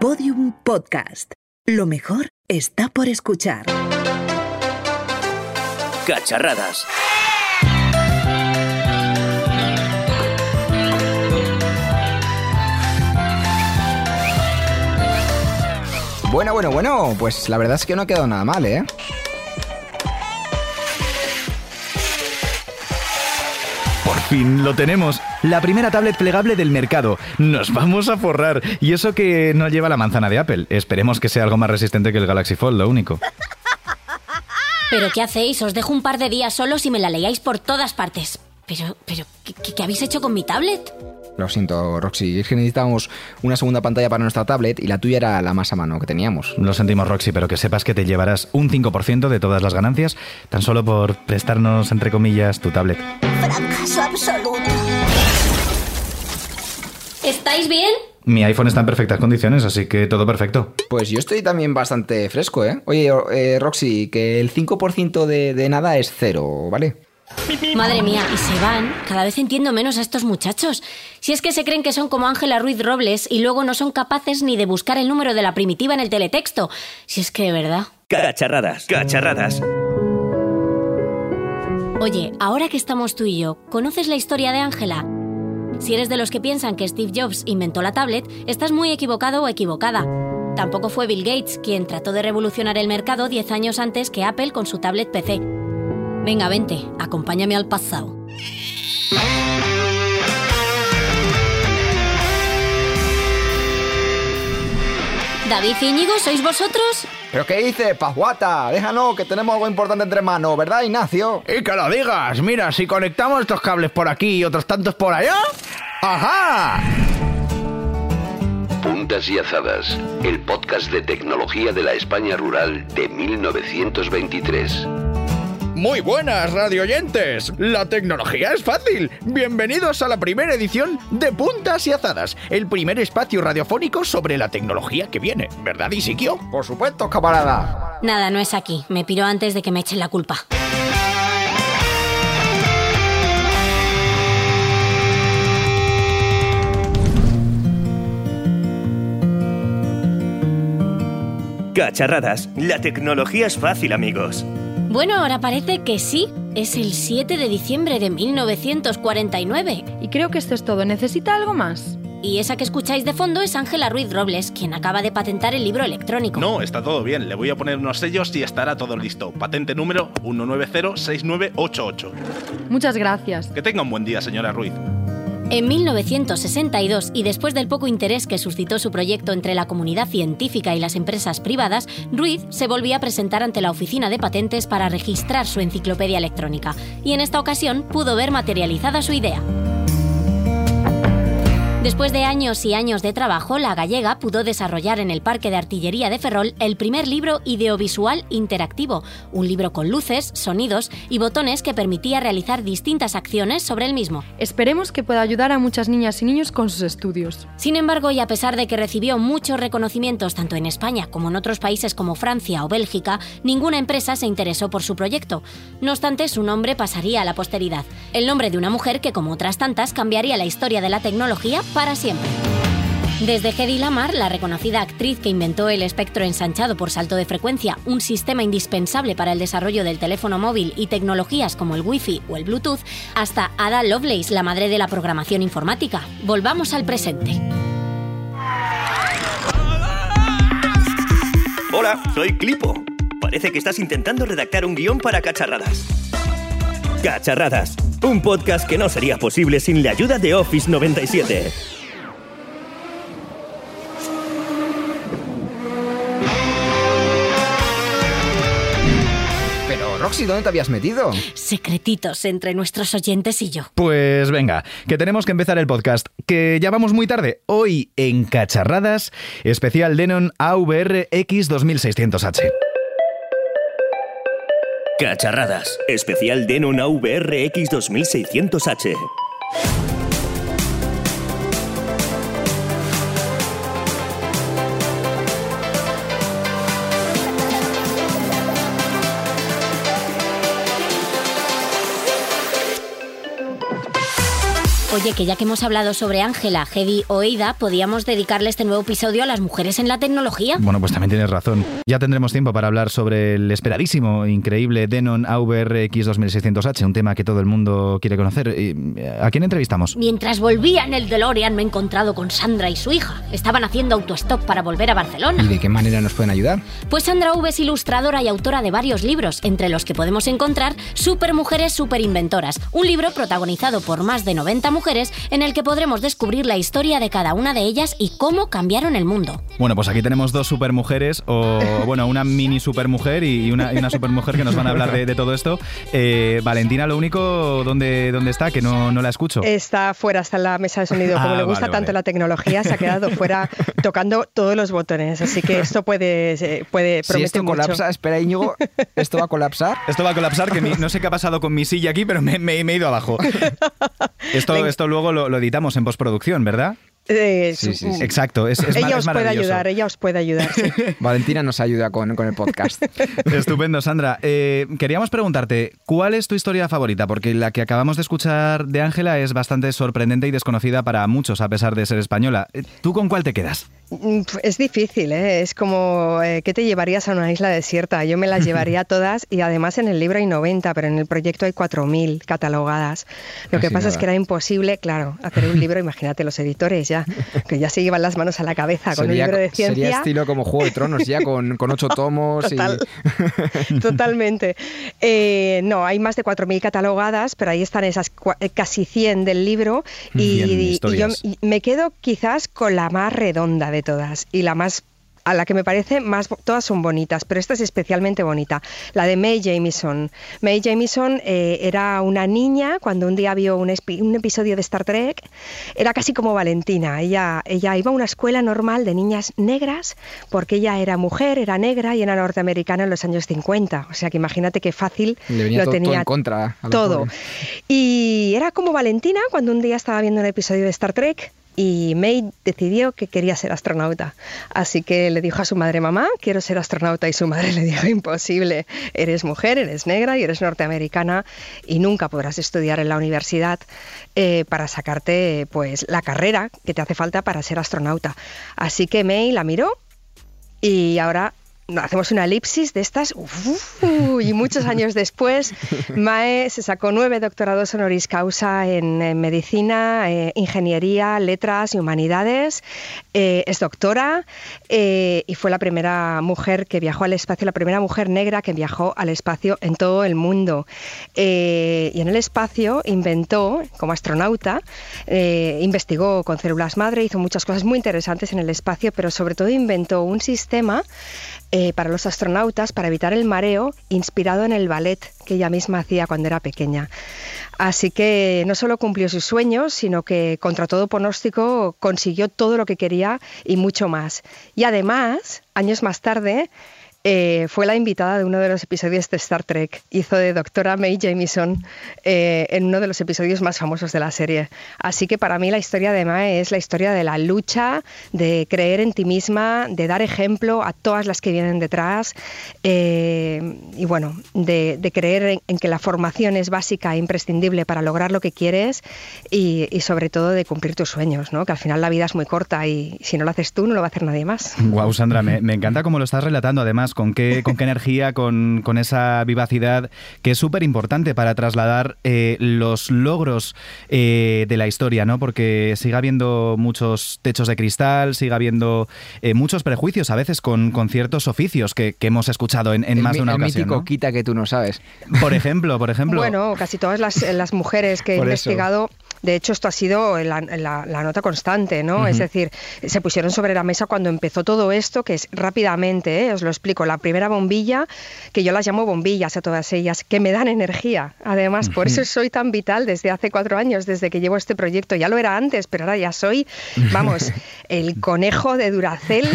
Podium Podcast. Lo mejor está por escuchar. Cacharradas. Bueno, bueno, bueno, pues la verdad es que no ha quedado nada mal, ¿eh? Por fin lo tenemos. La primera tablet plegable del mercado. Nos vamos a forrar. Y eso que no lleva la manzana de Apple. Esperemos que sea algo más resistente que el Galaxy Fold, lo único. ¿Pero qué hacéis? Os dejo un par de días solos y me la leáis por todas partes. Pero, pero, ¿qué, qué- qué habéis hecho con mi tablet? Lo siento, Roxy, es que necesitábamos una segunda pantalla para nuestra tablet y la tuya era la más a mano que teníamos. Lo sentimos, Roxy, pero que sepas que te llevarás un 5% de todas las ganancias tan solo por prestarnos, entre comillas, tu tablet. Fracaso absoluto. ¿Estáis bien? Mi iPhone está en perfectas condiciones, así que todo perfecto. Pues yo estoy también bastante fresco, ¿eh? Oye, eh, Roxy, que el 5% de, de nada es cero, ¿vale? Madre mía, y se van. Cada vez entiendo menos a estos muchachos. Si es que se creen que son como Ángela Ruiz Robles y luego no son capaces ni de buscar el número de la primitiva en el teletexto. Si es que de verdad. Cacharradas. Cacharradas. Oye, ahora que estamos tú y yo, ¿conoces la historia de Ángela? Si eres de los que piensan que Steve Jobs inventó la tablet, estás muy equivocado o equivocada. Tampoco fue Bill Gates quien trató de revolucionar el mercado 10 años antes que Apple con su tablet PC. Venga, vente, acompáñame al pasado. David Íñigo, ¿sois vosotros? ¿Pero qué dices, Pasguata? Déjanos, que tenemos algo importante entre manos, ¿verdad, Ignacio? Y que lo digas, mira, si conectamos estos cables por aquí y otros tantos por allá. ¡Ajá! Puntas y Azadas, el podcast de tecnología de la España rural de 1923. Muy buenas, radio oyentes. La tecnología es fácil. Bienvenidos a la primera edición de Puntas y Azadas, el primer espacio radiofónico sobre la tecnología que viene, ¿verdad, Isiquio? Por supuesto, camarada. Nada, no es aquí. Me piro antes de que me echen la culpa. Cacharradas. La tecnología es fácil, amigos. Bueno, ahora parece que sí. Es el 7 de diciembre de 1949. Y creo que esto es todo. ¿Necesita algo más? Y esa que escucháis de fondo es Ángela Ruiz Robles, quien acaba de patentar el libro electrónico. No, está todo bien. Le voy a poner unos sellos y estará todo listo. Patente número 1906988. Muchas gracias. Que tenga un buen día, señora Ruiz. En 1962, y después del poco interés que suscitó su proyecto entre la comunidad científica y las empresas privadas, Ruiz se volvía a presentar ante la oficina de patentes para registrar su enciclopedia electrónica, y en esta ocasión pudo ver materializada su idea. Después de años y años de trabajo, la gallega pudo desarrollar en el Parque de Artillería de Ferrol el primer libro ideovisual interactivo, un libro con luces, sonidos y botones que permitía realizar distintas acciones sobre el mismo. Esperemos que pueda ayudar a muchas niñas y niños con sus estudios. Sin embargo, y a pesar de que recibió muchos reconocimientos tanto en España como en otros países como Francia o Bélgica, ninguna empresa se interesó por su proyecto. No obstante, su nombre pasaría a la posteridad, el nombre de una mujer que, como otras tantas, cambiaría la historia de la tecnología para siempre. Desde Hedy Lamar, la reconocida actriz que inventó el espectro ensanchado por salto de frecuencia, un sistema indispensable para el desarrollo del teléfono móvil y tecnologías como el Wi-Fi o el Bluetooth, hasta Ada Lovelace, la madre de la programación informática. Volvamos al presente. Hola, soy Clipo. Parece que estás intentando redactar un guion para Cacharradas. Cacharradas, un podcast que no sería posible sin la ayuda de Office 97. Pero, Roxy, ¿dónde te habías metido? Secretitos entre nuestros oyentes y yo. Pues venga, que tenemos que empezar el podcast, que ya vamos muy tarde. Hoy en Cacharradas, especial Denon AVR X2600H. Cacharradas, especial Denon AVRX 2600H. Oye, que ya que hemos hablado sobre Ángela, Heidi o Eida, podíamos dedicarle este nuevo episodio a las mujeres en la tecnología. Bueno, pues también tienes razón. Ya tendremos tiempo para hablar sobre el esperadísimo, increíble Denon AVRX 2600H, un tema que todo el mundo quiere conocer. ¿Y, ¿A quién entrevistamos? Mientras volvía en el DeLorean me he encontrado con Sandra y su hija. Estaban haciendo autostop para volver a Barcelona. ¿Y de qué manera nos pueden ayudar? Pues Sandra V es ilustradora y autora de varios libros, entre los que podemos encontrar Supermujeres Superinventoras, un libro protagonizado por más de 90 mujeres en el que podremos descubrir la historia de cada una de ellas y cómo cambiaron el mundo. Bueno, pues aquí tenemos dos supermujeres, o bueno, una mini supermujer y una, y una supermujer que nos van a hablar de, de todo esto. Eh, Valentina, lo único, ¿dónde, dónde está? Que no, no la escucho. Está fuera, está en la mesa de sonido. Como Ah, le gusta vale, tanto vale. la tecnología, se ha quedado fuera tocando todos los botones. Así que esto puede, eh, puede Si esto mucho. colapsa, espera Íñigo, ¿esto va a colapsar? Esto va a colapsar, que mi- no sé qué ha pasado con mi silla aquí, pero me, me- me he ido abajo. Esto, esto luego lo, lo editamos en postproducción, ¿verdad? Eh, Sí, sí, sí. Exacto, es, es mar- ella os puede ayudar, ella os puede ayudar. sí. Valentina nos ayuda con, con el podcast. Estupendo, Sandra. Eh, queríamos preguntarte, ¿cuál es tu historia favorita? Porque la que acabamos de escuchar de Ángela es bastante sorprendente y desconocida para muchos, a pesar de ser española. Eh, ¿Tú con cuál te quedas? Mm, Es difícil, ¿eh? es como ¿qué te llevarías a una isla desierta? Yo me las llevaría todas y además en el libro hay 90, pero en el proyecto hay 4.000 catalogadas. Lo que pasa es que era imposible, claro, hacer un libro, imagínate los editores ya, que ya se llevan las manos a la cabeza con un libro de sería ciencia. estilo como Juego de Tronos, ya con, con ocho tomos. y-. Totalmente. Eh, no, hay más de 4.000 catalogadas, pero ahí están esas eh, casi 100 del libro y, Cien y yo me quedo quizás con la más redonda de todas y la más a la que me parece más, todas son bonitas, pero esta es especialmente bonita, la de May Jamieson. May Jamieson eh, era una niña cuando un día vio un, episodio de Star Trek, era casi como Valentina, ella, ella iba a una escuela normal de niñas negras porque ella era mujer, era negra y era norteamericana en los años 50, o sea que imagínate qué fácil lo todo, todo tenía en contra. todo. pobre. Y era como Valentina cuando un día estaba viendo un episodio de Star Trek y May decidió que quería ser astronauta. Así que le dijo a su madre, mamá, quiero ser astronauta. Y su madre le dijo, imposible, eres mujer, eres negra y eres norteamericana y nunca podrás estudiar en la universidad eh, para sacarte pues la carrera que te hace falta para ser astronauta. Así que May la miró y ahora hacemos una elipsis de estas uf, y muchos años después Mae se sacó nueve doctorados honoris causa en, en medicina, eh, ingeniería, letras y humanidades. Eh, es doctora eh, y fue la primera mujer que viajó al espacio, la primera mujer negra que viajó al espacio en todo el mundo. Y en el espacio inventó, como astronauta, investigó con células madre, hizo muchas cosas muy interesantes en el espacio, pero sobre todo inventó un sistema eh, para los astronautas para evitar el mareo inspirado en el ballet que ella misma hacía cuando era pequeña. Así que no solo cumplió sus sueños, sino que contra todo pronóstico consiguió todo lo que quería y mucho más. Y además, años más tarde, eh, fue la invitada de uno de los episodios de Star Trek. Hizo de doctora May Jamieson eh, en uno de los episodios más famosos de la serie. Así que para mí la historia de Mae es la historia de la lucha, de creer en ti misma, de dar ejemplo a todas las que vienen detrás eh, y bueno, de, creer en, que la formación es básica e imprescindible para lograr lo que quieres y, y sobre todo de cumplir tus sueños, ¿no? que al final la vida es muy corta y si no lo haces tú no lo va a hacer nadie más. Wow, Sandra, me, me encanta cómo lo estás relatando, además, con qué, con qué energía, con, con esa vivacidad, que es súper importante para trasladar eh, los logros eh, de la historia, ¿no? Porque sigue habiendo muchos techos de cristal, sigue habiendo eh, muchos prejuicios, a veces con, con ciertos oficios que, que hemos escuchado en, en más de una el ocasión. mítico ¿no? quita que tú no sabes. Por ejemplo, por ejemplo. Bueno, casi todas las, las mujeres que he eso. De hecho esto ha sido la, la- la nota constante, ¿no? Es decir, se pusieron sobre la mesa cuando empezó todo esto, que es rápidamente, ¿eh? os lo explico, la primera bombilla, que yo las llamo bombillas a todas ellas, que me dan energía. Además, por eso soy tan vital desde hace cuatro años, desde que llevo este proyecto. Ya lo era antes, pero ahora ya soy, vamos, el conejo de Duracel,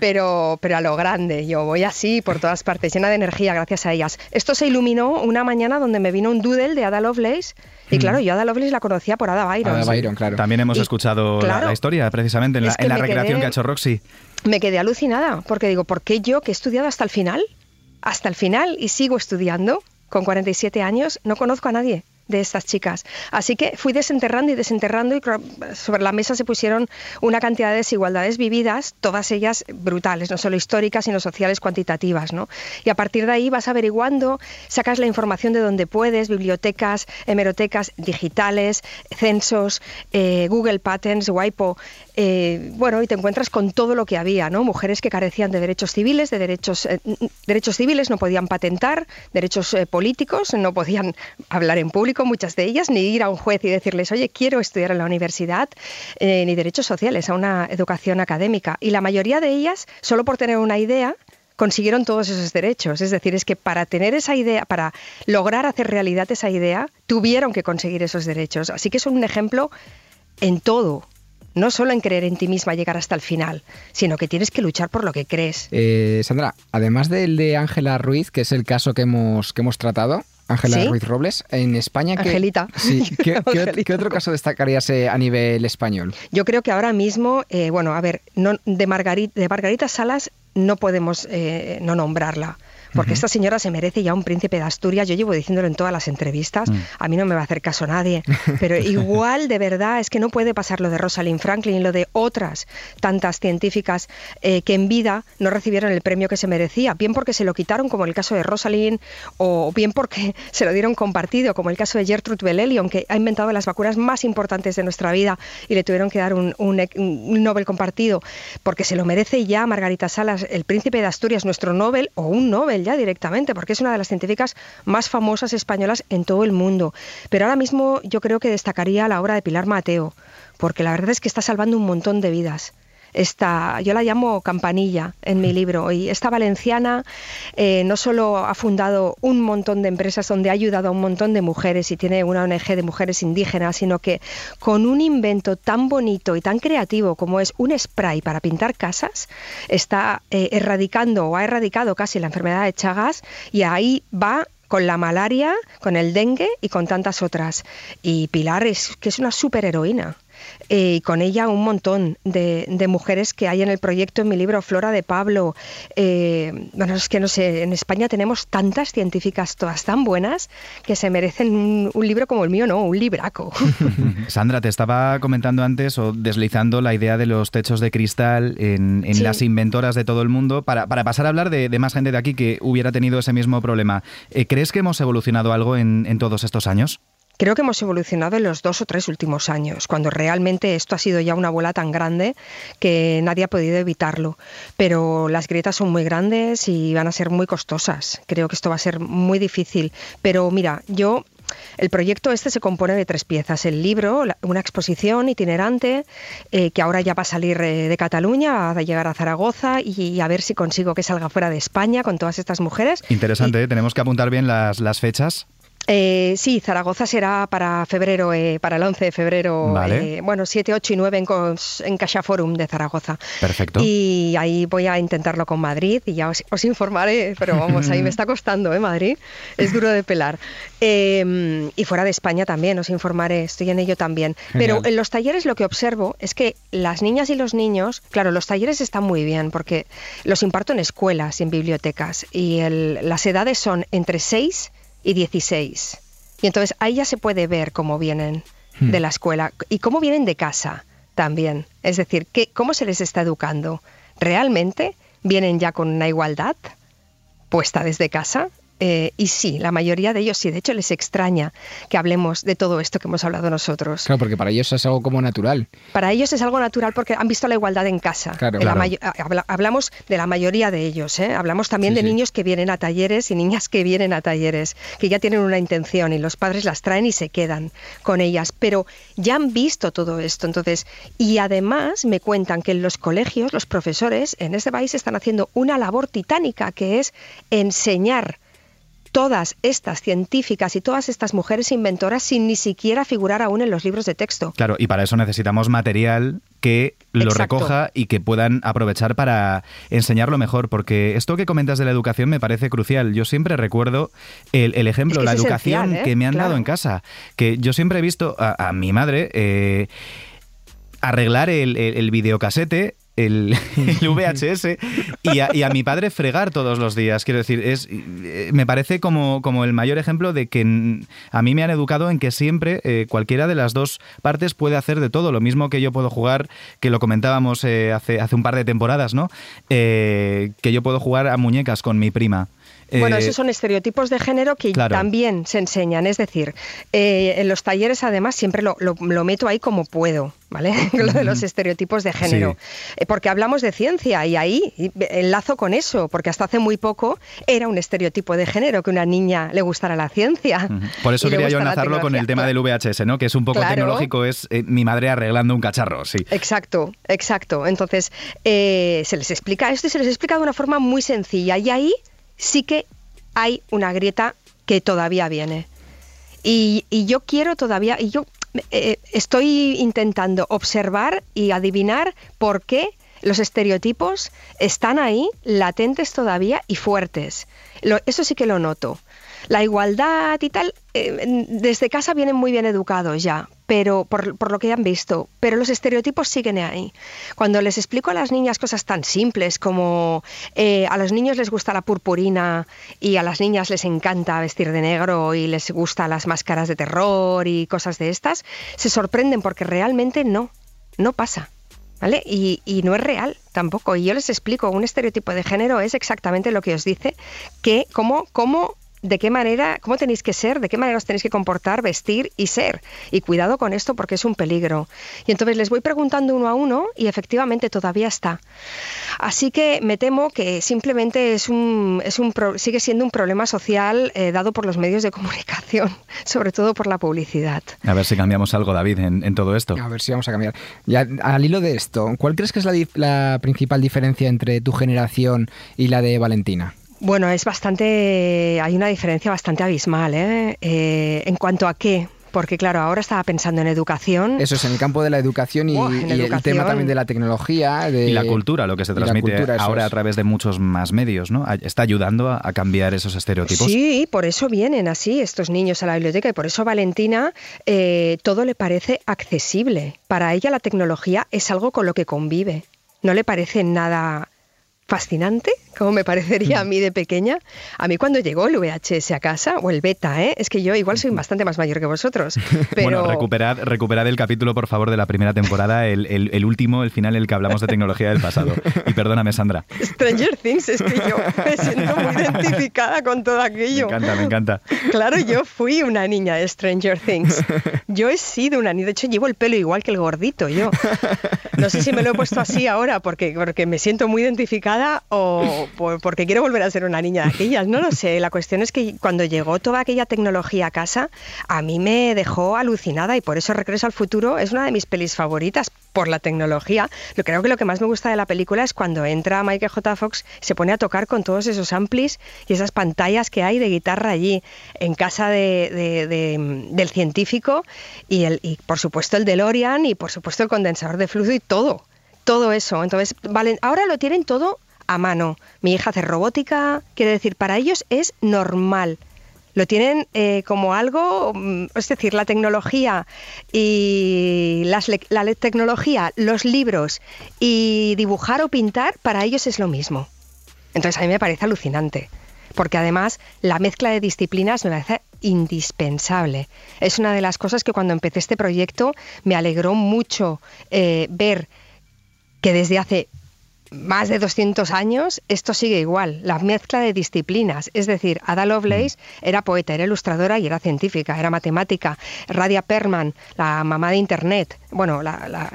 pero, pero a lo grande. Yo voy así por todas partes, llena de energía gracias a ellas. Esto se iluminó una mañana donde me vino un doodle de Ada Lovelace. Y claro, yo Ada Lovelace la conocía por Ada Byron. Ada Byron, claro. También hemos Y- escuchado la- claro. la, historia, precisamente, en la, en recreación quedé- que ha hecho Roxy. Me quedé alucinada, porque digo, ¿por qué yo que he estudiado hasta el final? Hasta el final y sigo estudiando con 47 años, no conozco a nadie de estas chicas. Así que fui desenterrando y desenterrando y sobre la mesa se pusieron una cantidad de desigualdades vividas, todas ellas brutales, no solo históricas, sino sociales cuantitativas. ¿no? Y a partir de ahí vas averiguando, sacas la información de donde puedes, bibliotecas, hemerotecas digitales, censos, eh, Google Patents, WIPO, eh, bueno, y te encuentras con todo lo que había, ¿no? Mujeres que carecían de derechos civiles, de derechos, eh, derechos civiles no podían patentar, derechos políticos, no podían hablar en público, muchas de ellas, ni ir a un juez y decirles, oye, quiero estudiar en la universidad, ni derechos sociales, a una educación académica. Y la mayoría de ellas, solo por tener una idea, consiguieron todos esos derechos. Es decir, es que para tener esa idea, para lograr hacer realidad esa idea, tuvieron que conseguir esos derechos. Así que son un ejemplo en todo. No solo en creer en ti misma llegar hasta el final, sino que tienes que luchar por lo que crees. Eh, Sandra, además del de Ángela Ruiz, que es el caso que hemos, que hemos tratado, Ángela Ruiz Robles, en España. Angelita. ¿qué, otro caso destacarías eh, a nivel español? Yo creo que ahora mismo, eh, bueno, a ver, no, de, Margarita, de Margarita Salas no podemos eh, no nombrarla porque esta señora se merece ya un príncipe de Asturias. Yo llevo diciéndolo en todas las entrevistas, mm. a mí no me va a hacer caso nadie, pero igual de verdad es que no puede pasar lo de Rosalind Franklin y lo de otras tantas científicas eh, que en vida no recibieron el premio que se merecía, bien porque se lo quitaron, como el caso de Rosalind, o bien porque se lo dieron compartido, como el caso de Gertrude Bell que ha inventado las vacunas más importantes de nuestra vida y le tuvieron que dar un, un Nobel compartido, porque se lo merece ya Margarita Salas, el príncipe de Asturias, nuestro Nobel, o un Nobel directamente, porque es una de las científicas más famosas españolas en todo el mundo. Pero ahora mismo yo creo que destacaría la obra de Pilar Mateo, porque la verdad es que está salvando un montón de vidas esta, yo la llamo campanilla en mi libro. Y esta valenciana eh, no solo ha fundado un montón de empresas donde ha ayudado a un montón de mujeres y tiene una ONG de mujeres indígenas, sino que con un invento tan bonito y tan creativo como es un spray para pintar casas, está eh, erradicando o ha erradicado casi la enfermedad de Chagas y ahí va con la malaria, con el dengue y con tantas otras. Y Pilar es que es una superheroína. Eh, y con ella un montón de, mujeres que hay en el proyecto en mi libro Flora de Pablo. Eh, bueno, es que no sé, en España tenemos tantas científicas, todas tan buenas, que se merecen un, libro como el mío, no, un libraco. Sandra, te estaba comentando antes o deslizando la idea de los techos de cristal en, las inventoras de todo el mundo para, pasar a hablar de, más gente de aquí que hubiera tenido ese mismo problema. Eh, ¿Crees que hemos evolucionado algo en todos estos años? Creo que hemos evolucionado en los dos o tres últimos años, cuando realmente esto ha sido ya una bola tan grande que nadie ha podido evitarlo. Pero las grietas son muy grandes y van a ser muy costosas. Creo que esto va a ser muy difícil. Pero mira, yo el proyecto este se compone de tres piezas. El libro, una exposición itinerante, eh, que ahora ya va a salir eh, de Cataluña, va a llegar a Zaragoza y, a ver si consigo que salga fuera de España con todas estas mujeres. Interesante, tenemos que apuntar bien las, las fechas. Eh, sí, Zaragoza será para febrero, eh, para el 11 de febrero, eh, bueno, 7, 8 y 9 en, en Caixa Forum de Zaragoza. Perfecto. Y ahí voy a intentarlo con Madrid y ya os, informaré, pero vamos, ahí me está costando, ¿eh? Madrid, es duro de pelar. Em, y fuera de España también, os informaré, estoy en ello también. Pero en los talleres lo que observo es que las niñas y los niños, claro, los talleres están muy bien porque los imparto en escuelas y en bibliotecas y las edades son entre 6 y 16. Y entonces ahí ya se puede ver cómo vienen hmm. de la escuela y cómo vienen de casa también. Es decir, que, cómo se les está educando. ¿Realmente vienen ya con una igualdad puesta desde casa? Eh, y sí, la mayoría de ellos sí, de hecho les extraña que hablemos de todo esto que hemos hablado nosotros. Claro, porque para ellos es algo como natural. Para ellos es algo natural porque han visto la igualdad en casa. Claro, hablamos de la mayoría de ellos, ¿eh? hablamos también de niños que vienen a talleres y niñas que vienen a talleres, que ya tienen una intención y los padres las traen y se quedan con ellas, pero ya han visto todo esto. Entonces, y además me cuentan que en los colegios los profesores en este país están haciendo una labor titánica que es enseñar todas estas científicas y todas estas mujeres inventoras sin ni siquiera figurar aún en los libros de texto. Claro, y para eso necesitamos material que lo recoja y que puedan aprovechar para enseñarlo mejor, porque esto que comentas de la educación me parece crucial. Yo siempre recuerdo el, ejemplo, la educación ¿eh? que me han dado en casa, que yo siempre he visto a, mi madre... Eh, arreglar el, el, videocasete el, VHS y a, mi padre fregar todos los días. Quiero decir, es eh, me parece como, como el mayor ejemplo de que a mí me han educado en que siempre eh, cualquiera de las dos partes puede hacer de todo. Lo mismo que yo puedo jugar, que lo comentábamos eh, hace, hace un par de temporadas, ¿no? que yo puedo jugar a muñecas con mi prima. Bueno, esos son estereotipos de género que también se enseñan. Es decir, en los talleres además siempre lo, lo meto ahí como puedo. ¿vale? Lo de los estereotipos de género. Eh, porque hablamos de ciencia y ahí enlazo con eso, porque hasta hace muy poco era un estereotipo de género que una niña le gustara la ciencia. Por eso quería yo enlazarlo con el tema del VHS, ¿no? Que es un poco tecnológico, es eh, mi madre arreglando un cacharro, sí. Exacto, exacto. Entonces, eh, se les explica esto y se les explica de una forma muy sencilla y ahí sí que hay una grieta que todavía viene. Y, yo quiero todavía, y yo eh, estoy intentando observar y adivinar por qué los estereotipos están ahí, latentes todavía y fuertes. eso sí que lo noto. La igualdad y tal, eh, desde casa vienen muy bien educados ya, pero por, lo que han visto, pero los estereotipos siguen ahí. Cuando les explico a las niñas cosas tan simples como eh, a los niños les gusta la purpurina y a las niñas les encanta vestir de negro y les gustan las máscaras de terror y cosas de estas, se sorprenden porque realmente no, no pasa. ¿Vale? Y, y, no es real tampoco. Y yo les explico, un estereotipo de género es exactamente lo que os dice, que cómo, cómo de qué manera, cómo tenéis que ser, de qué manera os tenéis que comportar, vestir y ser. Y cuidado con esto porque es un peligro. Y entonces les voy preguntando uno a uno y efectivamente todavía está. Así que me temo que simplemente es un, es un sigue siendo un problema social eh, dado por los medios de comunicación, sobre todo por la publicidad. A ver si cambiamos algo, David, en, todo esto. A ver si vamos a cambiar. Ya, al hilo de esto, ¿cuál crees que es la, la principal diferencia entre tu generación y la de Valentina? Bueno, es bastante, hay una diferencia bastante abismal, ¿eh? ¿eh? en cuanto a qué, porque claro, ahora estaba pensando en educación. Eso es, en el campo de la educación y, el tema también de la tecnología. De, y la cultura, lo que se transmite ahora a través de muchos más medios, ¿no? ¿Está ayudando a, cambiar esos estereotipos? Sí, por eso vienen así estos niños a la biblioteca y por eso Valentina eh, todo le parece accesible. Para ella la tecnología es algo con lo que convive. No le parece nada fascinante, como me parecería a mí de pequeña. A mí cuando llegó el VHS a casa, o el beta, ¿eh? es que yo igual soy bastante más mayor que vosotros. Bueno, recuperad, recuperad el capítulo, por favor, de la primera temporada, el, el, último, el final, el que hablamos de tecnología del pasado. Y perdóname, Sandra. Stranger Things, es que yo me siento muy identificada con todo aquello. Me encanta, me encanta. Claro, yo fui una niña de Stranger Things. Yo he sido una niña, de hecho llevo el pelo igual que el gordito, yo. No sé si me lo he puesto así ahora porque, porque me siento muy identificada o porque quiero volver a ser una niña de aquellas, no lo sé. La cuestión es que cuando llegó toda aquella tecnología a casa, a mí me dejó alucinada y por eso Regreso al Futuro es una de mis pelis favoritas por la tecnología. Lo creo que lo que más me gusta de la película es cuando entra Michael J. Fox, se pone a tocar con todos esos amplis y esas pantallas que hay de guitarra allí en casa del científico y, el, por supuesto el DeLorean y por supuesto el condensador de flujo y todo todo eso. Entonces, ahora lo tienen todo a mano. Mi hija hace robótica, quiere decir, para ellos es normal. Lo tienen eh, como algo, mm, es decir, la tecnología y las, la tecnología, los libros y dibujar o pintar, para ellos es lo mismo. Entonces a mí me parece alucinante, porque además la mezcla de disciplinas me parece indispensable. Es una de las cosas que cuando empecé este proyecto me alegró mucho eh, ver que desde hace más de 200 años, esto sigue igual, la mezcla de disciplinas. Es decir, Ada Lovelace mm. era poeta, era ilustradora y era científica, era matemática. Radia Perman, la mamá de Internet, bueno,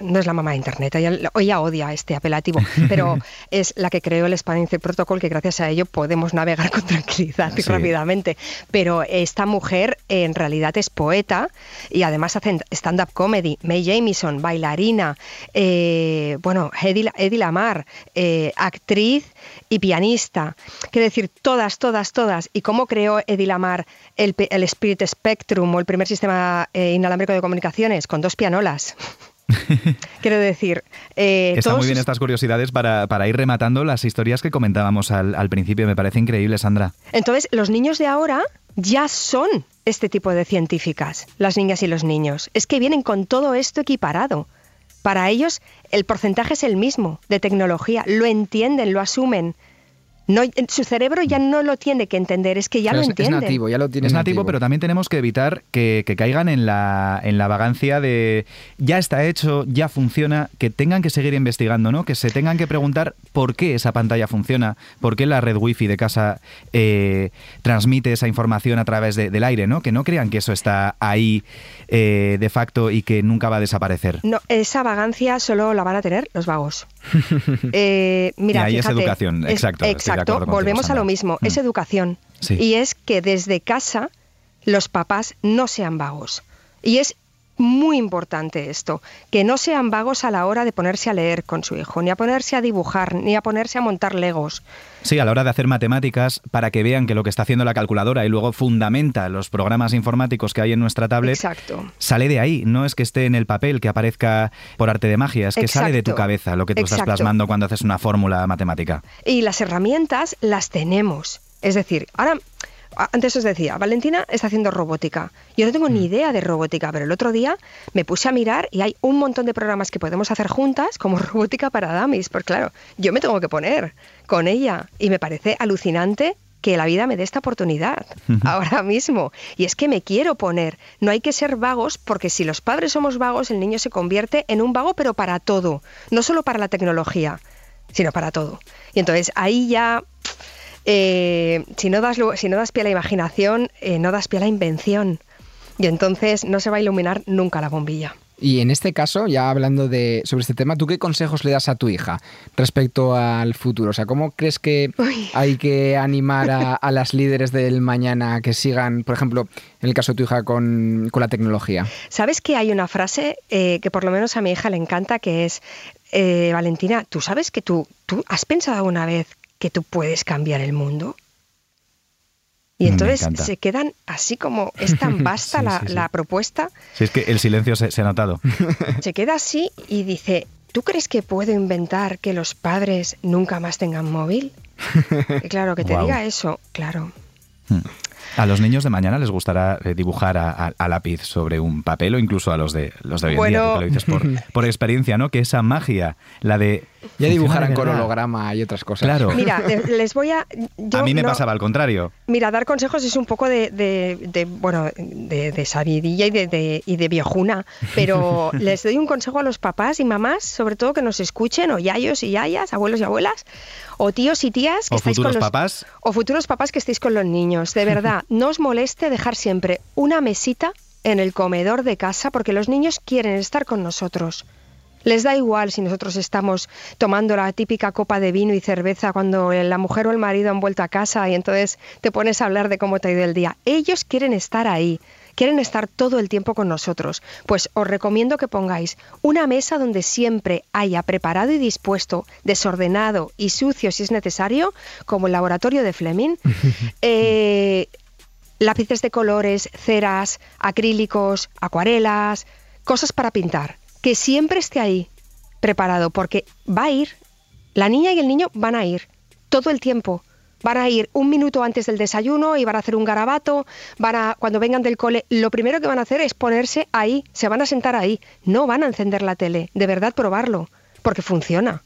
no es la mamá de Internet, ella, odia este apelativo, pero es la que creó el Spanish Protocol, que gracias a ello podemos navegar con tranquilidad y rápidamente. Pero esta mujer en realidad es poeta y además hace stand-up comedy. May Jamison, bailarina, eh, bueno, Eddie Lamar, eh, actriz y pianista. Quiero decir, todas, todas, todas. ¿Y cómo creó Eddie Lamar el, Spirit Spectrum o el primer sistema eh, inalámbrico de comunicaciones? Con dos pianolas. Quiero decir. Eh, Está muy bien estas curiosidades para, ir rematando las historias que comentábamos al, al principio. Me parece increíble, Sandra. Entonces, los niños de ahora ya son este tipo de científicas, las niñas y los niños. Es que vienen con todo esto equiparado Para ellos el porcentaje es el mismo de tecnología, lo entienden, lo asumen. No, su cerebro ya no lo tiene que entender, es que ya lo es- entiende. Es nativo, ya lo tiene Es nativo, pero también tenemos que evitar que, que caigan en la, en la vagancia de ya está hecho, ya funciona, que tengan que seguir investigando, ¿no? Que se tengan que preguntar por qué esa pantalla funciona, por qué la red wifi de casa eh, transmite esa información a través de- del aire, ¿no? Que no crean que eso está ahí eh, de facto y que nunca va a desaparecer. No, esa vagancia solo la van a tener los vagos. Eh, mira, Y ahí es educación, es- exacto, exacto, acuerdo contigo, volvemos a lo mismo, es Mm. educación. Sí. Y es que desde casa los papás no sean vagos. Y es muy importante esto, que no sean vagos a la hora de ponerse a leer con su hijo, ni a ponerse a dibujar, ni a ponerse a montar legos. Sí, a la hora de hacer matemáticas, para que vean que lo que está haciendo la calculadora y luego fundamenta los programas informáticos que hay en nuestra tablet, Exacto. sale de ahí. No es que esté en el papel, que aparezca por arte de magia, es que sale de tu cabeza lo que tú estás plasmando cuando haces una fórmula matemática. Y las herramientas las tenemos. Es decir, ahora, antes os decía, Valentina está haciendo robótica. Yo no tengo ni idea de robótica, pero el otro día me puse a mirar y hay un montón de programas que podemos hacer juntas como robótica para damis. Pues claro, yo me tengo que poner con ella y me parece alucinante que la vida me dé esta oportunidad ahora mismo. Y es que me quiero poner. No hay que ser vagos porque si los padres somos vagos, el niño se convierte en un vago, pero para todo. No solo para la tecnología, sino para todo. Y entonces ahí ya, eh, si, no das, si no das pie a la imaginación, eh, no das pie a la invención. Y entonces no se va a iluminar nunca la bombilla. Y en este caso, ya hablando de sobre este tema, ¿tú qué consejos le das a tu hija respecto al futuro? O sea, ¿cómo crees que hay que animar a, a las líderes del mañana a que sigan, por ejemplo, en el caso de tu hija, con, con la tecnología? ¿Sabes que hay una frase eh, que por lo menos a mi hija le encanta, que es, eh, Valentina, ¿tú sabes que tú, tú has pensado alguna vez que tú puedes cambiar el mundo? Y Me entonces se quedan así como, es tan vasta Sí, la, sí, sí. la propuesta, Si es que el silencio se, se ha notado. se queda así y dice, ¿tú crees que puedo inventar que los padres nunca más tengan móvil? Y claro, que te diga eso, claro. A los niños de mañana les gustará eh, dibujar a, a- a lápiz sobre un papel o incluso a los de los de hoy en día, Bueno. tú que lo dices por, por experiencia, ¿no? Que esa magia, la de... Ya dibujarán con holograma y otras cosas. Claro. Mira, le- les voy a... yo a mí me no- pasaba al contrario. Mira, dar consejos es un poco de, de- de, bueno, de, de sabidilla y de, de- y de viejuna, pero les doy un consejo a los papás y mamás, sobre todo que nos escuchen, o yayos y yayas, abuelos y abuelas, o tíos y tías que O estáis futuros con los papás. o futuros papás que estéis con los niños. De verdad, no os moleste dejar siempre una mesita en el comedor de casa porque los niños quieren estar con nosotros. Les da igual si nosotros estamos tomando la típica copa de vino y cerveza cuando la mujer o el marido han vuelto a casa y entonces te pones a hablar de cómo te ha ido el día. Ellos quieren estar ahí, quieren estar todo el tiempo con nosotros. Pues os recomiendo que pongáis una mesa donde siempre haya preparado y dispuesto, desordenado y sucio si es necesario, como el laboratorio de Fleming, eh, lápices de colores, ceras, acrílicos, acuarelas, cosas para pintar. Que siempre esté ahí, preparado, porque va a ir, la niña y el niño van a ir todo el tiempo. Van a ir un minuto antes del desayuno y van a hacer un garabato, van a, cuando vengan del cole, lo primero que van a hacer es ponerse ahí, se van a sentar ahí, no van a encender la tele, de verdad probarlo, porque funciona.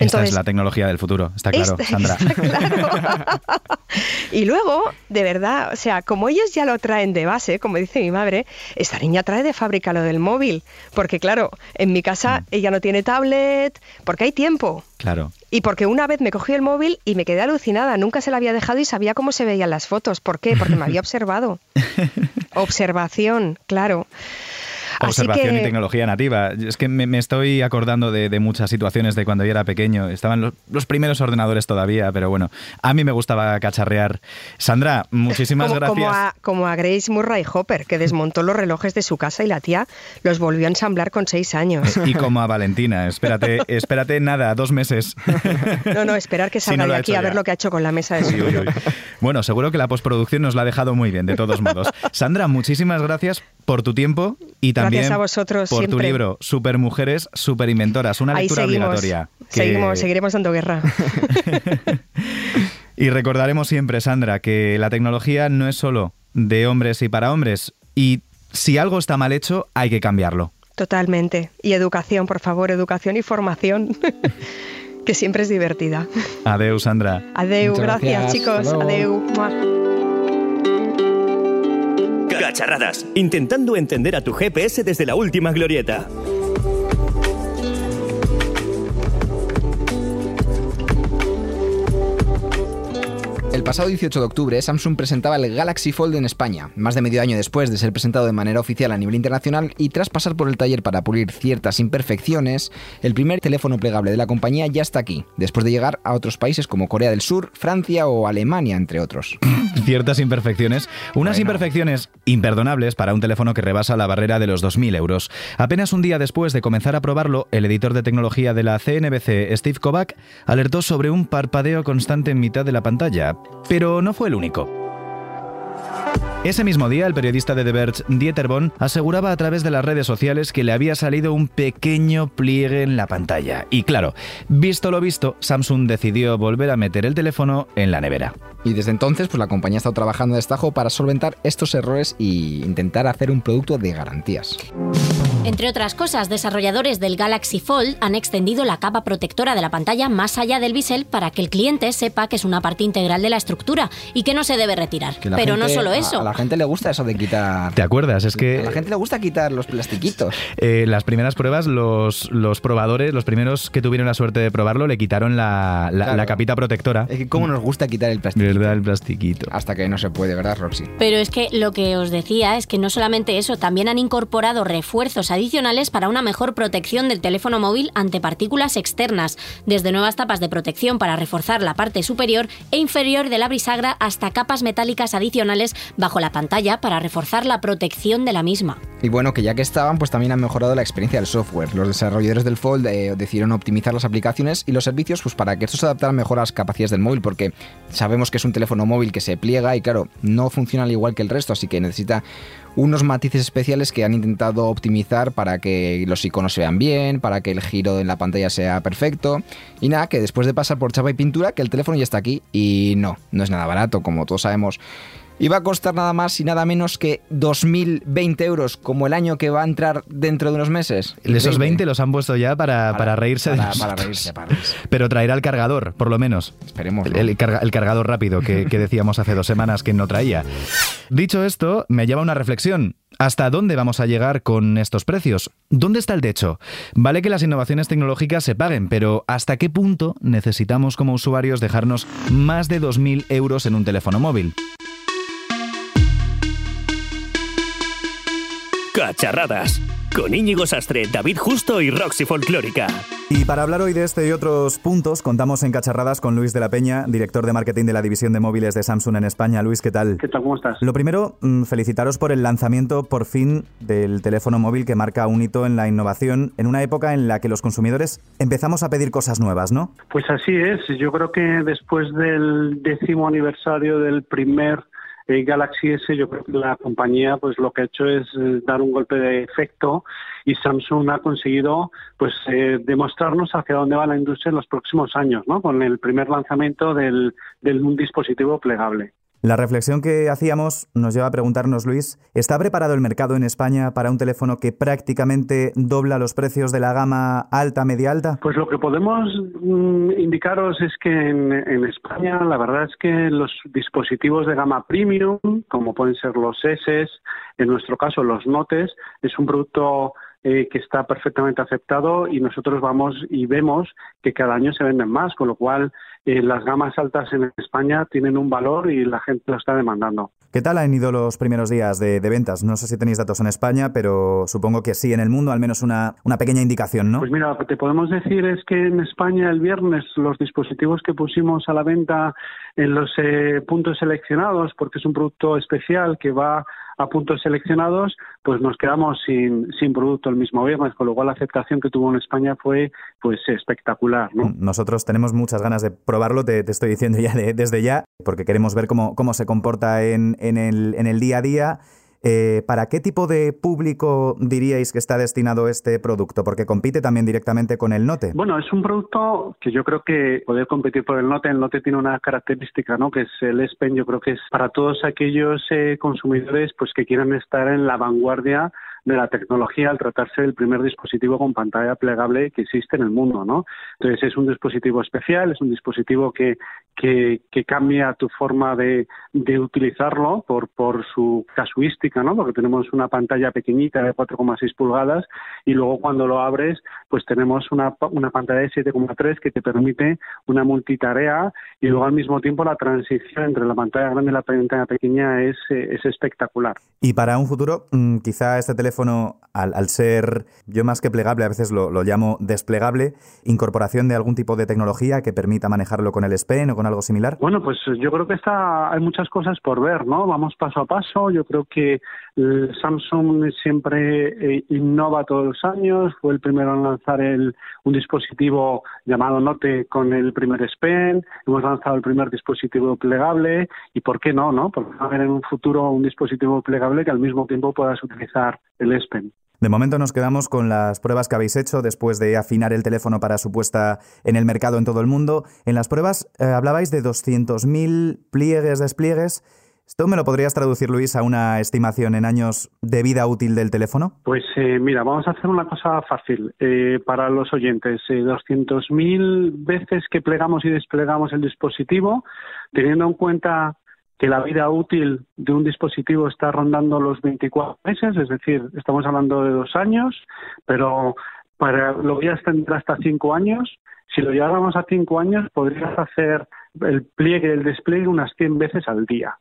Esta es la tecnología del futuro, está claro, Sandra. está claro. y luego, de verdad, o sea, como ellos ya lo traen de base, como dice mi madre, esta niña trae de fábrica lo del móvil. Porque claro, en mi casa ella no tiene tablet, porque hay tiempo. Claro. Y porque una vez me cogí el móvil y me quedé alucinada, nunca se la había dejado y sabía cómo se veían las fotos. ¿Por qué? Porque me había observado. Observación, claro. Observación que- y tecnología nativa. Es que me, me estoy acordando de, de muchas situaciones de cuando yo era pequeño. Estaban los, los primeros ordenadores todavía, pero bueno, a mí me gustaba cacharrear. Sandra, muchísimas como, gracias. Como a, como a Grace Murray Hopper, que desmontó los relojes de su casa y la tía los volvió a ensamblar con seis años. Y como a Valentina, espérate, espérate nada, dos meses. No, no, esperar que Si salga no lo de aquí a ver ya. lo que ha hecho con la mesa de su Uy, uy, uy. Bueno, seguro que la postproducción nos la ha dejado muy bien, de todos modos. Sandra, muchísimas gracias por tu tiempo y también Gracias a vosotros, por tu libro Supermujeres, Superinventoras, una Ahí lectura seguimos, obligatoria. que- seguiremos dando guerra. Y recordaremos siempre, Sandra, que la tecnología no es solo de hombres y para hombres. Y si algo está mal hecho, hay que cambiarlo. Totalmente. Y educación, por favor, educación y formación. que siempre es divertida. Adeu, Sandra. Adeu, gracias, chicos. Adeu. Cacharradas, intentando entender a tu GPS desde la última glorieta. El pasado 18 de octubre, Samsung presentaba el Galaxy Fold en España, más de medio año después de ser presentado de manera oficial a nivel internacional y tras pasar por el taller para pulir ciertas imperfecciones, el primer teléfono plegable de la compañía ya está aquí, después de llegar a otros países como Corea del Sur, Francia o Alemania, entre otros. Ciertas imperfecciones, unas imperfecciones imperdonables para un teléfono que rebasa la barrera de los 2.000 euros. Apenas un día después de comenzar a probarlo, el editor de tecnología de la CNBC, Steve Kovac, alertó sobre un parpadeo constante en mitad de la pantalla, pero no fue el único. Ese mismo día, el periodista de The Verge, Dieter Bonn, aseguraba a través de las redes sociales que le había salido un pequeño pliegue en la pantalla. Y claro, visto lo visto, Samsung decidió volver a meter el teléfono en la nevera. Y desde entonces, pues la compañía ha estado trabajando de destajo para solventar estos errores e intentar hacer un producto de garantías. Entre otras cosas, desarrolladores del Galaxy Fold han extendido la capa protectora de la pantalla más allá del bisel para que el cliente sepa que es una parte integral de la estructura y que no se debe retirar. Pero no solo eso. A, la gente le gusta eso de quitar. ¿Te acuerdas? Es que. A la gente le gusta quitar los plastiquitos. Eh, las primeras pruebas, los, los probadores, los primeros que tuvieron la suerte de probarlo, le quitaron la, la, capita protectora. Es que, ¿cómo nos gusta quitar el plastiquito? ¿Verdad? El plastiquito. Hasta que no se puede, ¿verdad, Roxy? Pero es que lo que os decía es que no solamente eso, también han incorporado refuerzos adicionales para una mejor protección del teléfono móvil ante partículas externas, desde nuevas tapas de protección para reforzar la parte superior e inferior de la bisagra hasta capas metálicas adicionales bajo la pantalla para reforzar la protección de la misma. Y bueno, que ya que estaban, pues también han mejorado la experiencia del software. Los desarrolladores del Fold eh, decidieron optimizar las aplicaciones y los servicios pues para que esto se adaptara mejor a las capacidades del móvil, porque sabemos que es un teléfono móvil que se pliega y claro, no funciona al igual que el resto, así que necesita unos matices especiales que han intentado optimizar para que los iconos se vean bien, para que el giro en la pantalla sea perfecto. Y nada, que después de pasar por chapa y pintura, que el teléfono ya está aquí. Y no, no es nada barato, como todos sabemos. Iba a costar nada más y nada menos que 2.020 euros, como el año que va a entrar dentro de unos meses. Esos 20 los han puesto ya para, para, reírse para, de nosotros. Para reírse, para reírse. Pero traerá el cargador, por lo menos. Esperemos. El, el, cargador rápido que, que decíamos hace dos semanas que no traía. Dicho esto, me lleva a una reflexión. ¿Hasta dónde vamos a llegar con estos precios? ¿Dónde está el techo? Vale que las innovaciones tecnológicas se paguen, pero ¿hasta qué punto necesitamos como usuarios dejarnos más de 2.000 euros en un teléfono móvil? Cacharradas. Con Íñigo Sastre, David Justo y Roxy Folclórica. Y para hablar hoy de este y otros puntos, contamos en Cacharradas con Luis de la Peña, director de marketing de la división de móviles de Samsung en España. Luis, ¿qué tal? ¿Qué tal? ¿Cómo estás? Lo primero, mm, felicitaros por el lanzamiento por fin del teléfono móvil que marca un hito en la innovación en una época en la que los consumidores empezamos a pedir cosas nuevas, ¿no? Pues así es. Yo creo que después del décimo aniversario del primer Galaxy S, yo creo que la compañía pues lo que ha hecho es eh, dar un golpe de efecto y Samsung ha conseguido pues eh, demostrarnos hacia dónde va la industria en los próximos años, ¿no? Con el primer lanzamiento del, del un dispositivo plegable. La reflexión que hacíamos nos lleva a preguntarnos, Luis, ¿está preparado el mercado en España para un teléfono que prácticamente dobla los precios de la gama alta, media alta? Pues lo que podemos mm, indicaros es que en, en, España la verdad es que los dispositivos de gama premium, como pueden ser los S, en nuestro caso los Notes, es un producto eh, que está perfectamente aceptado y nosotros vamos y vemos que cada año se venden más, con lo cual eh, las gamas altas en España tienen un valor y la gente lo está demandando. ¿Qué tal han ido los primeros días de, de, ventas? No sé si tenéis datos en España, pero supongo que sí en el mundo, al menos una, una pequeña indicación, ¿no? Pues mira, lo que te podemos decir es que en España el viernes los dispositivos que pusimos a la venta en los eh, puntos seleccionados, porque es un producto especial que va a puntos seleccionados, pues nos quedamos sin, sin producto el mismo viernes, con lo cual la aceptación que tuvo en España fue pues espectacular. ¿no? Nosotros tenemos muchas ganas de probarlo, te, te estoy diciendo ya de, desde ya, porque queremos ver cómo, cómo se comporta en, en, el, en el día a día. Eh, ¿Para qué tipo de público diríais que está destinado este producto? Porque compite también directamente con el Note. Bueno, es un producto que yo creo que poder competir por el Note, el Note tiene una característica, ¿no? Que es el S yo creo que es para todos aquellos eh, consumidores pues que quieran estar en la vanguardia de la tecnología al tratarse del primer dispositivo con pantalla plegable que existe en el mundo, ¿no? Entonces es un dispositivo especial, es un dispositivo que, que, cambia tu forma de, de utilizarlo por, por su casuística, ¿no? Porque tenemos una pantalla pequeñita de 4,6 pulgadas y luego cuando lo abres, pues tenemos una, una pantalla de 7,3 que te permite una multitarea y luego al mismo tiempo la transición entre la pantalla grande y la pantalla pequeña es, eh, es espectacular. Y para un futuro, mm, quizá este teléfono, al, al, ser yo más que plegable, a veces lo, llamo desplegable, incorporación de algún tipo de tecnología que permita manejarlo con el S Pen o con algo similar. Bueno, pues yo creo que está, hay muchas cosas por ver, ¿no? Vamos paso a paso. Yo creo que Samsung siempre eh, innova todos los años. Fue el primero en lanzar el, un dispositivo llamado Note con el primer S Pen. Hemos lanzado el primer dispositivo plegable. ¿Y por qué no, no? Porque va a haber en un futuro un dispositivo plegable que al mismo tiempo puedas utilizar el Pen. De momento nos quedamos con las pruebas que habéis hecho después de afinar el teléfono para su puesta en el mercado en todo el mundo. En las pruebas eh, hablabais de 200.000 pliegues, despliegues. ¿Esto me lo podrías traducir, Luis, a una estimación en años de vida útil del teléfono? Pues eh, mira, vamos a hacer una cosa fácil eh, para los oyentes. 200.000 veces que plegamos y desplegamos el dispositivo, teniendo en cuenta que la vida útil de un dispositivo está rondando los 24 meses, es decir, estamos hablando de dos años, pero para lo voy a extender hasta cinco años. Si lo lleváramos a cinco años, podrías hacer el pliegue, el despliegue unas 100 veces al día.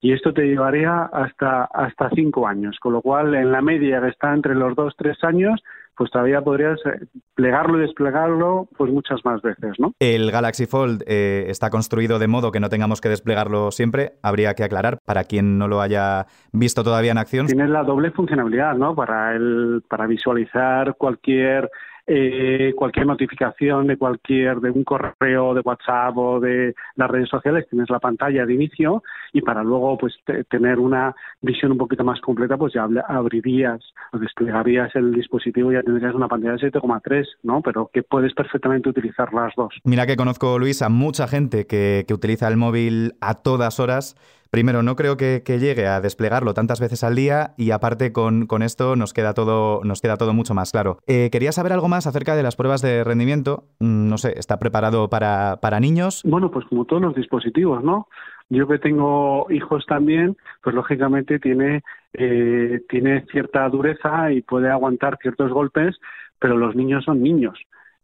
Y esto te llevaría hasta, hasta cinco años, con lo cual en la media que está entre los dos, tres años, pues todavía podrías eh, plegarlo y desplegarlo pues muchas más veces, ¿no? El Galaxy Fold eh, está construido de modo que no tengamos que desplegarlo siempre. Habría que aclarar para quien no lo haya visto todavía en acción. Tiene la doble funcionalidad, ¿no? Para el, para visualizar cualquier eh, cualquier notificación de cualquier, de un correo, de WhatsApp o de las redes sociales, tienes la pantalla de inicio y para luego pues tener una visión un poquito más completa, pues ya abrirías o desplegarías el dispositivo y ya tendrías una pantalla de 7,3, ¿no? Pero que puedes perfectamente utilizar las dos. Mira que conozco, Luis, a mucha gente que, que utiliza el móvil a todas horas primero, no creo que, llegue a desplegarlo tantas veces al día y aparte con, esto nos queda, todo, nos queda todo mucho más claro. Eh, quería saber algo más acerca de las pruebas de rendimiento. Mm, no sé, ¿está preparado para, para niños? Bueno, pues como todos los dispositivos, ¿no? Yo que tengo hijos también, pues lógicamente tiene, eh, tiene cierta dureza y puede aguantar ciertos golpes, pero los niños son niños.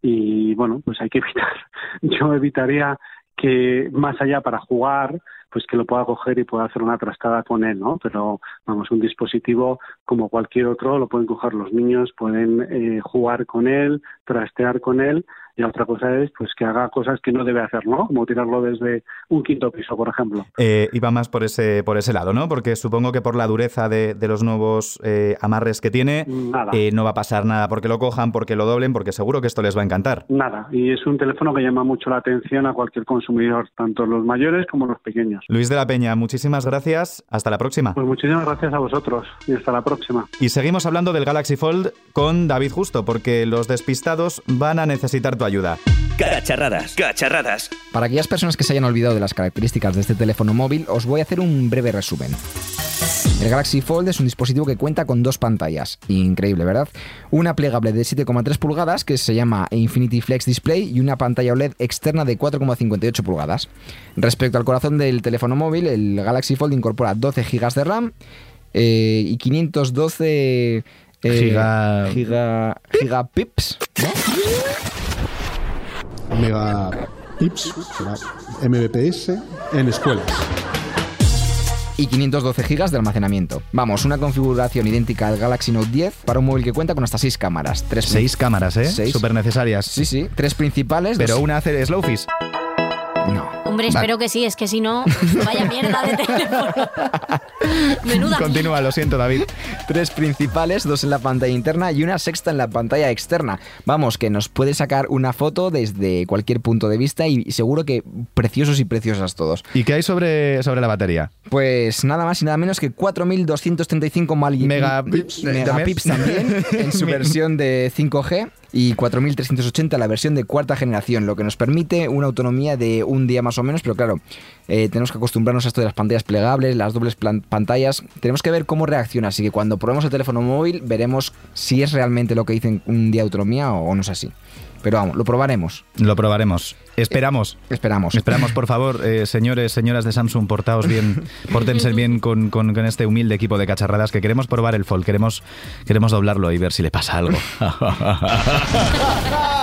Y bueno, pues hay que evitar. Yo evitaría que más allá para jugar, pues que lo pueda coger y pueda hacer una trastada con él, ¿no? Pero vamos, un dispositivo como cualquier otro lo pueden coger los niños, pueden eh, jugar con él, trastear con él y otra cosa es pues que haga cosas que no debe hacer, ¿no? Como tirarlo desde un quinto piso, por ejemplo. Eh, iba más por ese, por ese lado, ¿no? Porque supongo que por la dureza de, los nuevos eh, amarres que tiene, eh, no va a pasar nada porque lo cojan, porque lo doblen, porque seguro que esto les va a encantar. Nada, y es un teléfono que llama mucho la atención a cualquier consumidor, tanto los mayores como los pequeños. Luis de la Peña, muchísimas gracias. Hasta la próxima. Pues muchísimas gracias a vosotros y hasta la próxima. Y seguimos hablando del Galaxy Fold con David Justo, porque los despistados van a necesitar tu ayuda. Cacharradas, cacharradas. Para aquellas personas que se hayan olvidado de las características de este teléfono móvil, os voy a hacer un breve resumen. El Galaxy Fold es un dispositivo que cuenta con dos pantallas. Increíble, ¿verdad? Una plegable de 7,3 pulgadas que se llama Infinity Flex Display y una pantalla OLED externa de 4,58 pulgadas. Respecto al corazón del teléfono móvil, el Galaxy Fold incorpora 12 GB de RAM eh, y 512 eh, giga... giga... gigapips. Megapips, mbps, en escuelas y 512 GB de almacenamiento. Vamos, una configuración idéntica al Galaxy Note 10 para un móvil que cuenta con hasta 6 cámaras. Tres 6 cámaras, ¿eh? Súper necesarias. Sí, sí. Tres principales. Pero una hace de Slowfish. No. Hombre, espero que sí, es que si no, vaya mierda de teléfono. Menuda. Continúa, lo siento, David. Tres principales, dos en la pantalla interna y una sexta en la pantalla externa. Vamos, que nos puede sacar una foto desde cualquier punto de vista y seguro que preciosos y preciosas todos. ¿Y qué hay sobre, sobre la batería? Pues nada más y nada menos que 4235 megapips, megapips también en su versión de 5G y 4380 la versión de cuarta generación, lo que nos permite una autonomía de un día más o menos, pero claro, eh, tenemos que acostumbrarnos a esto de las pantallas plegables, las dobles pantallas, tenemos que ver cómo reacciona, así que cuando probemos el teléfono móvil veremos si es realmente lo que dicen un día de autonomía o no es así. Pero vamos, lo probaremos. Lo probaremos. Esperamos. Eh, esperamos. Esperamos, por favor, eh, señores, señoras de Samsung, portaos bien, portense bien con, con, este humilde equipo de cacharradas que queremos probar el Fold, queremos, queremos doblarlo y ver si le pasa algo.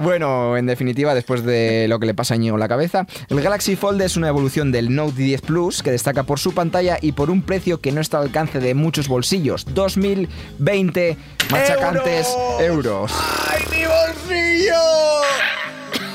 Bueno, en definitiva, después de lo que le pasa a Ñigo en la cabeza, el Galaxy Fold es una evolución del Note 10 Plus que destaca por su pantalla y por un precio que no está al alcance de muchos bolsillos. 2020 machacantes euros. ¡Ay, mi bolsillo!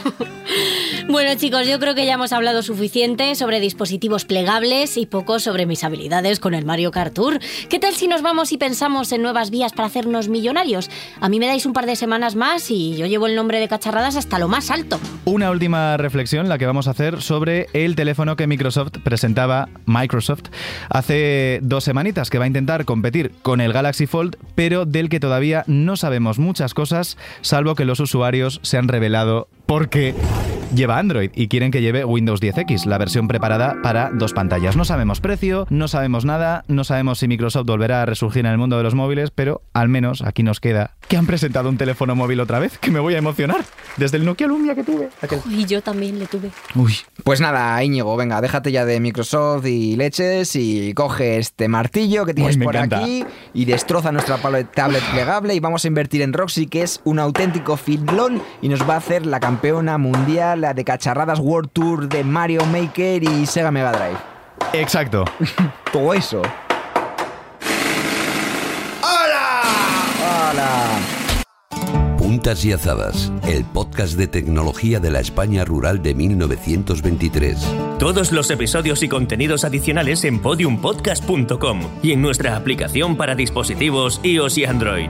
Bueno chicos, yo creo que ya hemos hablado suficiente sobre dispositivos plegables y poco sobre mis habilidades con el Mario Kart Tour. ¿Qué tal si nos vamos y pensamos en nuevas vías para hacernos millonarios? A mí me dais un par de semanas más y yo llevo el nombre de cacharradas hasta lo más alto. Una última reflexión, la que vamos a hacer sobre el teléfono que Microsoft presentaba, Microsoft, hace dos semanitas, que va a intentar competir con el Galaxy Fold, pero del que todavía no sabemos muchas cosas, salvo que los usuarios se han revelado porque lleva Android y quieren que lleve Windows 10X, la versión preparada para dos pantallas. No sabemos precio, no sabemos nada, no sabemos si Microsoft volverá a resurgir en el mundo de los móviles, pero al menos aquí nos queda que han presentado un teléfono móvil otra vez, que me voy a emocionar. Desde el Nokia Lumia que tuve. Y yo también le tuve. Uy. Pues nada, Íñigo, venga, déjate ya de Microsoft y leches y coge este martillo que tienes por aquí y destroza nuestra tablet plegable y vamos a invertir en Roxy, que es un auténtico filón y nos va a hacer la campeona mundial de cacharradas World Tour de Mario Maker y Sega Mega Drive. Exacto. Todo eso. ¡Hola! ¡Hola! Puntas y Azadas, el podcast de tecnología de la España rural de 1923. Todos los episodios y contenidos adicionales en podiumpodcast.com y en nuestra aplicación para dispositivos iOS y Android.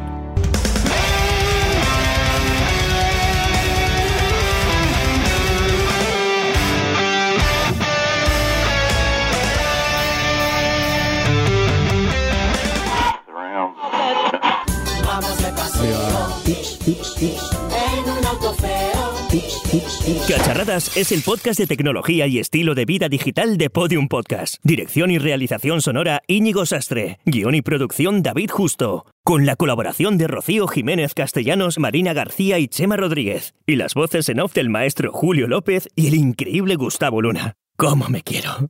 Cacharradas es el podcast de tecnología y estilo de vida digital de Podium Podcast. Dirección y realización sonora Íñigo Sastre. Guión y producción David Justo. Con la colaboración de Rocío Jiménez Castellanos, Marina García y Chema Rodríguez. Y las voces en off del maestro Julio López y el increíble Gustavo Luna. ¿Cómo me quiero?